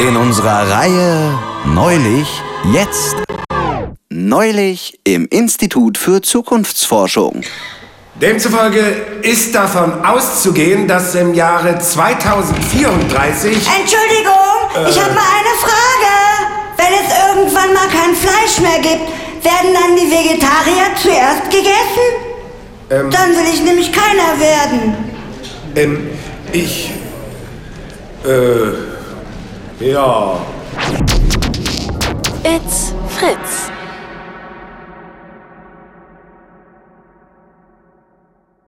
In unserer Reihe Neulich, jetzt. Neulich im Institut für Zukunftsforschung. Demzufolge ist davon auszugehen, dass im Jahre 2034... Entschuldigung, ich habe mal eine Frage. Wenn es irgendwann mal kein Fleisch mehr gibt, werden dann die Vegetarier zuerst gegessen? Dann will ich nämlich keiner werden. Ähm, ich... Äh... Ja... It's Fritz.